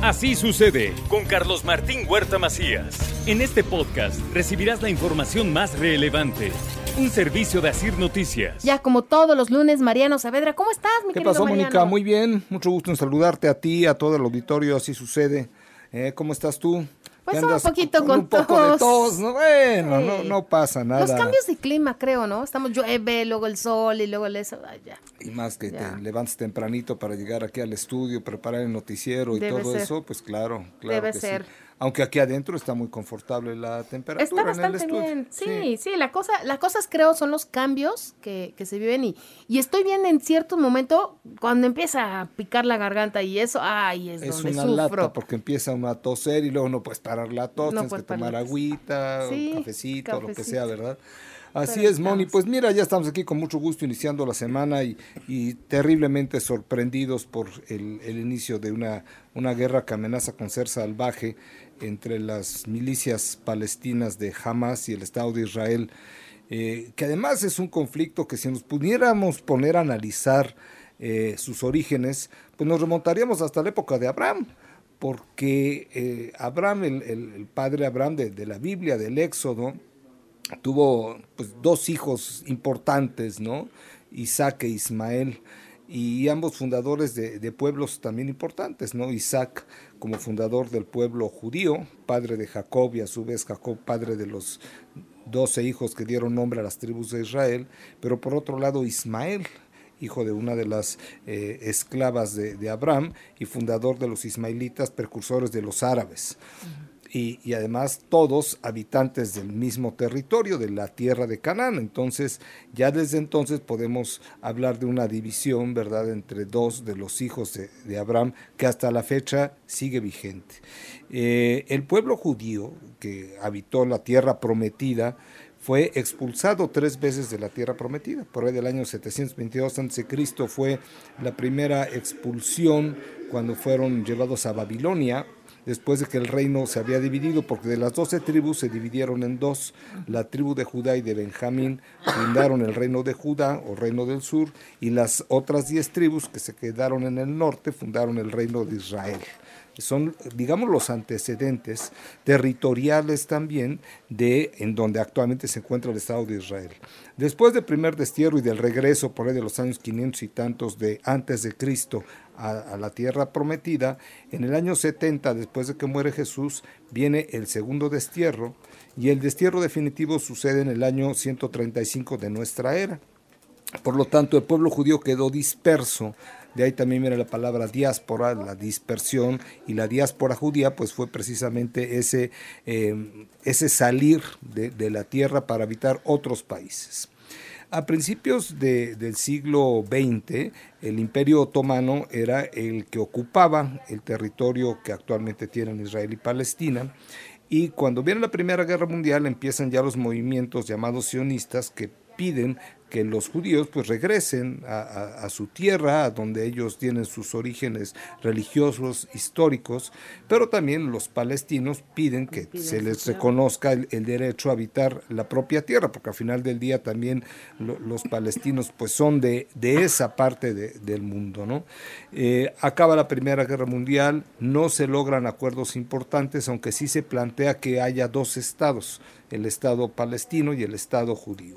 Así sucede con Carlos Martín Huerta Macías. En este podcast recibirás la información más relevante. Un servicio de Asir Noticias. Ya como todos los lunes, Mariano Saavedra, ¿cómo estás, mi ¿Qué querido pasó, Mariano? Mónica? Muy bien, mucho gusto en saludarte a ti, a todo el auditorio, así sucede. Eh, ¿Cómo estás tú? Pues ¿Qué un poquito con un poco de tos. tos, ¿no? Bueno, Sí. no, no pasa nada. Los cambios de clima, creo, ¿no? Estamos llueve, luego el sol y luego el eso. Ay, ya. Y más que Ya. te levantes tempranito para llegar aquí al estudio, preparar el noticiero y Debe todo ser. eso, pues claro, claro Debe que ser. sí. Aunque aquí adentro está muy confortable la temperatura Está en el bastante bien. Sí, sí, la cosa, las cosas creo son los cambios que, que se viven y, y estoy bien en cierto momento cuando empieza a picar la garganta y eso, ay, es, Es donde una sufro. lata porque empieza uno a toser y luego no puedes parar la tos, No tienes que tomar agüita, Sí, o cafecito, lo que cafecito. sea, ¿verdad? Así Pero es, Moni. Pues mira, ya estamos aquí con mucho gusto iniciando la semana y, y terriblemente sorprendidos por el, el inicio de una, una guerra que amenaza con ser salvaje entre las milicias palestinas de Hamas y el Estado de Israel, eh, que además es un conflicto que si nos pudiéramos poner a analizar eh, sus orígenes, pues nos remontaríamos hasta la época de Abraham porque eh, Abraham, el, padre Abraham de, de la Biblia, del Éxodo, tuvo pues, dos hijos importantes, ¿no? Isaac e Ismael, y ambos fundadores de, pueblos también importantes, ¿no? Isaac como fundador del pueblo judío, padre de Jacob y a su vez Jacob padre de los doce hijos que dieron nombre a las tribus de Israel, pero por otro lado Ismael, hijo de una de las eh, esclavas de, de Abraham y fundador de los ismaelitas, precursores de los árabes. Y, además todos habitantes del mismo territorio, de la tierra de Canaán. Entonces, ya desde entonces podemos hablar de una división, ¿verdad?, entre dos de los hijos de, de Abraham, que hasta la fecha sigue vigente. Eh, el pueblo judío que habitó la tierra prometida, fue expulsado tres veces de la tierra prometida. Por ahí del año 722 a.C. fue la primera expulsión cuando fueron llevados a Babilonia, después de que el reino se había dividido, porque de las doce tribus se dividieron en dos. La tribu de Judá y de Benjamín fundaron el reino de Judá o reino del sur, y las otras diez tribus que se quedaron en el norte fundaron el reino de Israel son, digamos, los antecedentes territoriales también de en donde actualmente se encuentra el Estado de Israel. Después del primer destierro y del regreso por ahí de los años 500 y tantos de antes de Cristo a, la tierra prometida, en el año 70, después de que muere Jesús, viene el segundo destierro y el destierro definitivo sucede en el año 135 de nuestra era. Por lo tanto, el pueblo judío quedó disperso. De ahí también viene la palabra diáspora, la dispersión, y la diáspora judía, pues fue precisamente ese, eh, ese salir de, de, la tierra para habitar otros países. A principios de, del siglo XX, el imperio otomano era el que ocupaba el territorio que actualmente tienen Israel y Palestina. Y cuando viene la Primera Guerra Mundial empiezan ya los movimientos llamados sionistas que piden que los judíos pues regresen a, a, a, su tierra, a donde ellos tienen sus orígenes religiosos, históricos, pero también los palestinos piden que piden se les reconozca el, el, derecho a habitar la propia tierra, porque al final del día también lo, los palestinos pues son de, de esa parte de, del mundo. ¿no? Eh, acaba la Primera Guerra Mundial, no se logran acuerdos importantes, aunque sí se plantea que haya dos estados, el Estado palestino y el Estado judío.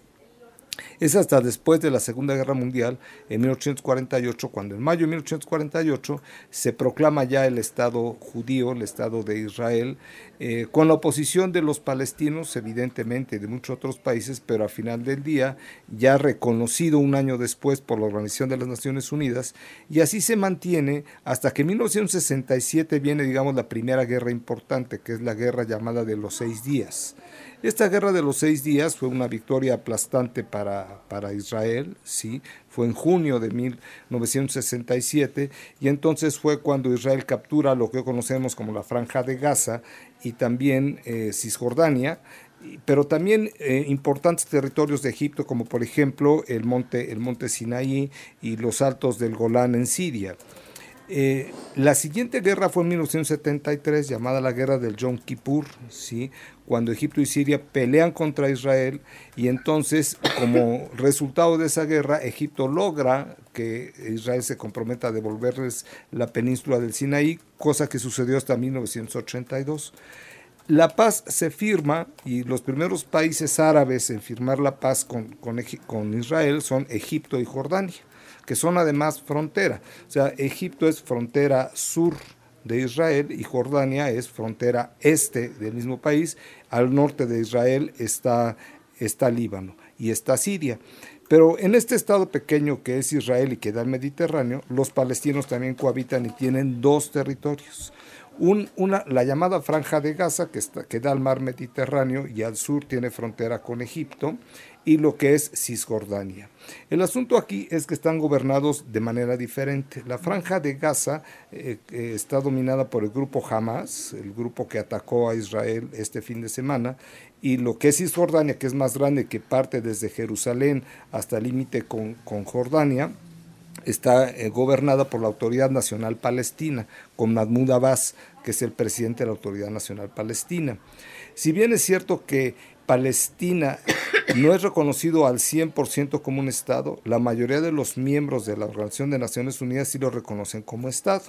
Es hasta después de la Segunda Guerra Mundial, en 1848, cuando en mayo de 1848 se proclama ya el Estado judío, el Estado de Israel, eh, con la oposición de los palestinos, evidentemente, de muchos otros países, pero al final del día, ya reconocido un año después por la Organización de las Naciones Unidas, y así se mantiene hasta que en 1967 viene, digamos, la primera guerra importante, que es la guerra llamada de los seis días. Esta guerra de los seis días fue una victoria aplastante para, para Israel, sí, fue en junio de 1967 y entonces fue cuando Israel captura lo que conocemos como la Franja de Gaza y también eh, Cisjordania, pero también eh, importantes territorios de Egipto como por ejemplo el monte, el monte Sinaí y los altos del Golán en Siria. Eh, la siguiente guerra fue en 1973, llamada la Guerra del Yom Kippur, ¿sí? cuando Egipto y Siria pelean contra Israel y entonces como resultado de esa guerra Egipto logra que Israel se comprometa a devolverles la península del Sinaí, cosa que sucedió hasta 1982. La paz se firma y los primeros países árabes en firmar la paz con, con Israel son Egipto y Jordania que son además frontera. O sea, Egipto es frontera sur de Israel y Jordania es frontera este del mismo país. Al norte de Israel está, está Líbano y está Siria. Pero en este estado pequeño que es Israel y que da el Mediterráneo, los palestinos también cohabitan y tienen dos territorios. una, la llamada Franja de Gaza, que, que da al mar Mediterráneo y al sur tiene frontera con Egipto, y lo que es Cisjordania. El asunto aquí es que están gobernados de manera diferente. La franja de Gaza eh, eh, está dominada por el grupo Hamas, el grupo que atacó a Israel este fin de semana, y lo que es Cisjordania, que es más grande, que parte desde Jerusalén hasta el límite con, Jordania, está eh, gobernada por la Autoridad Nacional Palestina, con Mahmoud Abbas, que es el presidente de la Autoridad Nacional Palestina. Si bien es cierto que Palestina no es reconocido al 100% como un Estado, la mayoría de los miembros de la Organización de Naciones Unidas sí lo reconocen como Estado.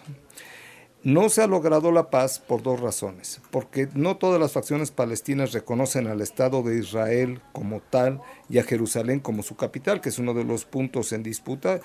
No se ha logrado la paz por dos razones, porque no todas las facciones palestinas reconocen al Estado de Israel como tal y a Jerusalén como su capital, que es uno de los puntos en disputa,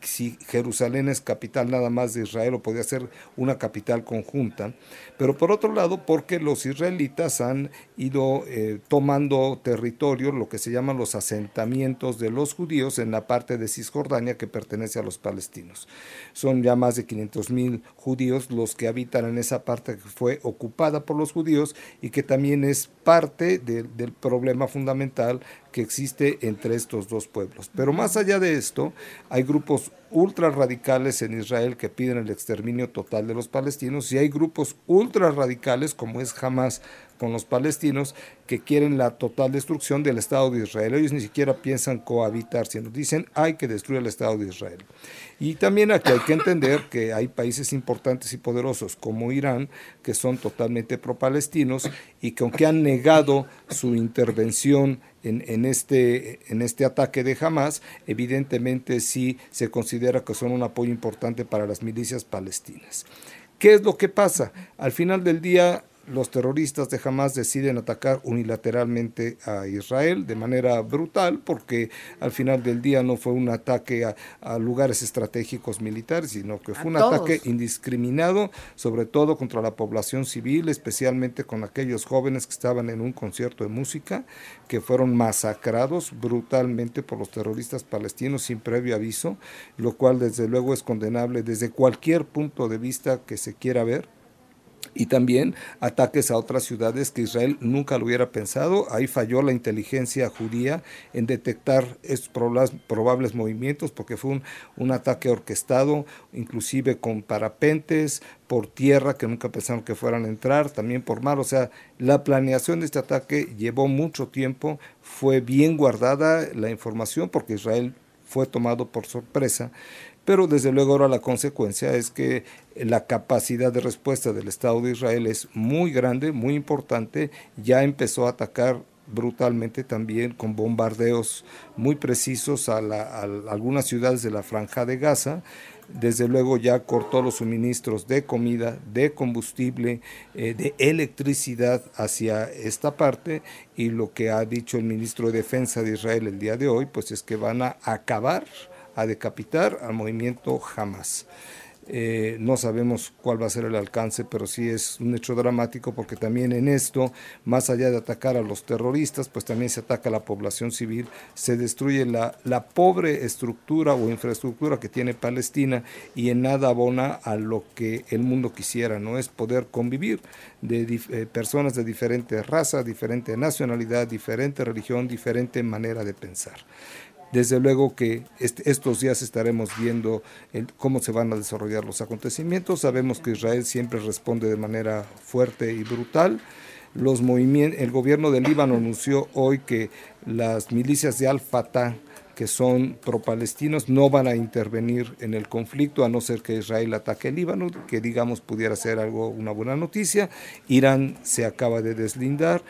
si Jerusalén es capital nada más de Israel o podría ser una capital conjunta, pero por otro lado porque los israelitas han ido eh, tomando territorio, lo que se llaman los asentamientos de los judíos en la parte de Cisjordania que pertenece a los palestinos. Son ya más de 500 mil judíos los que habitan en esa parte que fue ocupada por los judíos y que también es parte del problema fundamental que existe entre estos dos pueblos. Pero más allá de esto, hay grupos ultra radicales en Israel que piden el exterminio total de los palestinos y hay grupos ultra radicales como es Hamas con los palestinos que quieren la total destrucción del Estado de Israel. Ellos ni siquiera piensan cohabitar, sino dicen hay que destruir el Estado de Israel. Y también aquí hay que entender que hay países importantes y poderosos como Irán que son totalmente pro-palestinos y que aunque han negado su intervención en, este, en este ataque de Hamas, evidentemente sí se considera que son un apoyo importante para las milicias palestinas. ¿Qué es lo que pasa? Al final del día, los terroristas de Hamas deciden atacar unilateralmente a Israel de manera brutal porque al final del día no fue un ataque a, lugares estratégicos militares, sino que fue un ataque indiscriminado, sobre todo contra la población civil, especialmente con aquellos jóvenes que estaban en un concierto de música, que fueron masacrados brutalmente por los terroristas palestinos sin previo aviso, lo cual desde luego es condenable desde cualquier punto de vista que se quiera ver y también ataques a otras ciudades que Israel nunca lo hubiera pensado. Ahí falló la inteligencia judía en detectar estos probables movimientos porque fue un, un, ataque orquestado, inclusive con parapentes por tierra que nunca pensaron que fueran a entrar, también por mar. O sea, la planeación de este ataque llevó mucho tiempo, fue bien guardada la información porque Israel fue tomado por sorpresa pero desde luego ahora la consecuencia es que la capacidad de respuesta del Estado de Israel es muy grande, muy importante, ya empezó a atacar brutalmente también con bombardeos muy precisos a, algunas ciudades de la franja de Gaza. Desde luego ya cortó los suministros de comida, de combustible, eh, de electricidad hacia esta parte y lo que ha dicho el ministro de Defensa de Israel el día de hoy, pues es que van a acabar a decapitar al movimiento Hamas. Eh, no sabemos cuál va a ser el alcance, pero sí es un hecho dramático porque también en esto, más allá de atacar a los terroristas, pues también se ataca a la población civil, se destruye la, la pobre estructura o infraestructura que tiene Palestina y en nada abona a lo que el mundo quisiera, ¿no? Es poder convivir de eh, personas de diferente raza, diferente nacionalidad, diferente religión, diferente manera de pensar. Desde luego que estos días estaremos viendo cómo se van a desarrollar los acontecimientos. Sabemos que Israel siempre responde de manera fuerte y brutal. Los el gobierno de Líbano anunció hoy que las milicias de Al-Fatah que son pro-palestinos, no van a intervenir en el conflicto a no ser que Israel ataque el Líbano, que digamos pudiera ser algo una buena noticia. Irán se acaba de deslindar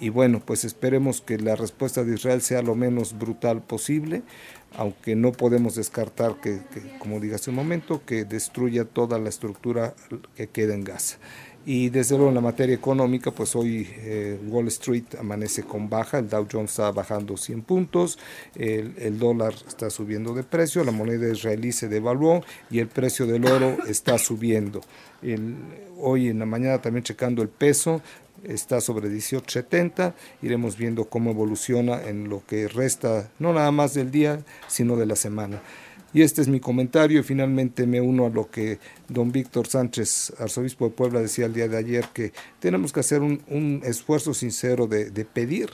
y bueno, pues esperemos que la respuesta de Israel sea lo menos brutal posible, aunque no podemos descartar que, como dije hace un momento, que destruya toda la estructura que queda en Gaza. Y desde luego en la materia económica, pues hoy eh, Wall Street amanece con baja, el Dow Jones está bajando 100 puntos, el, dólar está subiendo de precio, la moneda israelí se devaluó y el precio del oro está subiendo. Hoy en la mañana también checando el peso, está sobre 18.70, iremos viendo cómo evoluciona en lo que resta, no nada más del día, sino de la semana. Y este es mi comentario y finalmente me uno a lo que don Víctor Sánchez, arzobispo de Puebla, decía el día de ayer, que tenemos que hacer un, un esfuerzo sincero de, de pedir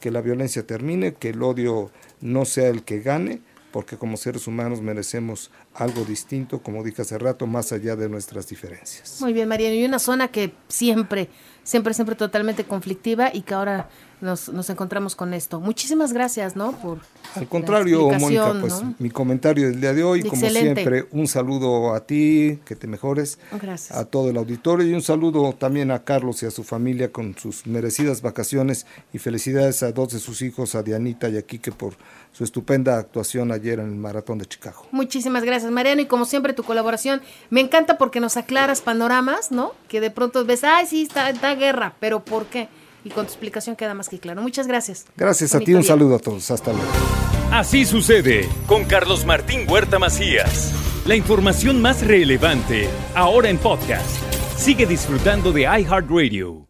que la violencia termine, que el odio no sea el que gane, porque como seres humanos merecemos algo distinto, como dije hace rato, más allá de nuestras diferencias. Muy bien, Mariano, y una zona que siempre, siempre, siempre totalmente conflictiva y que ahora nos, nos encontramos con esto. Muchísimas gracias, ¿no? Por Al contrario, Mónica, pues ¿no? mi comentario del día de hoy, Excelente. como siempre, un saludo a ti, que te mejores, gracias. a todo el auditorio y un saludo también a Carlos y a su familia con sus merecidas vacaciones y felicidades a dos de sus hijos, a Dianita y a Quique por su estupenda actuación ayer en el Maratón de Chicago. Muchísimas gracias, Mariano, y como siempre tu colaboración me encanta porque nos aclaras panoramas, ¿no? Que de pronto ves, ay, sí, está, está guerra, pero ¿por qué? y con tu explicación queda más que claro. Muchas gracias. Gracias Bonito a ti, un día. saludo a todos. Hasta luego. Así sucede con Carlos Martín Huerta Macías. La información más relevante ahora en podcast. Sigue disfrutando de iHeartRadio.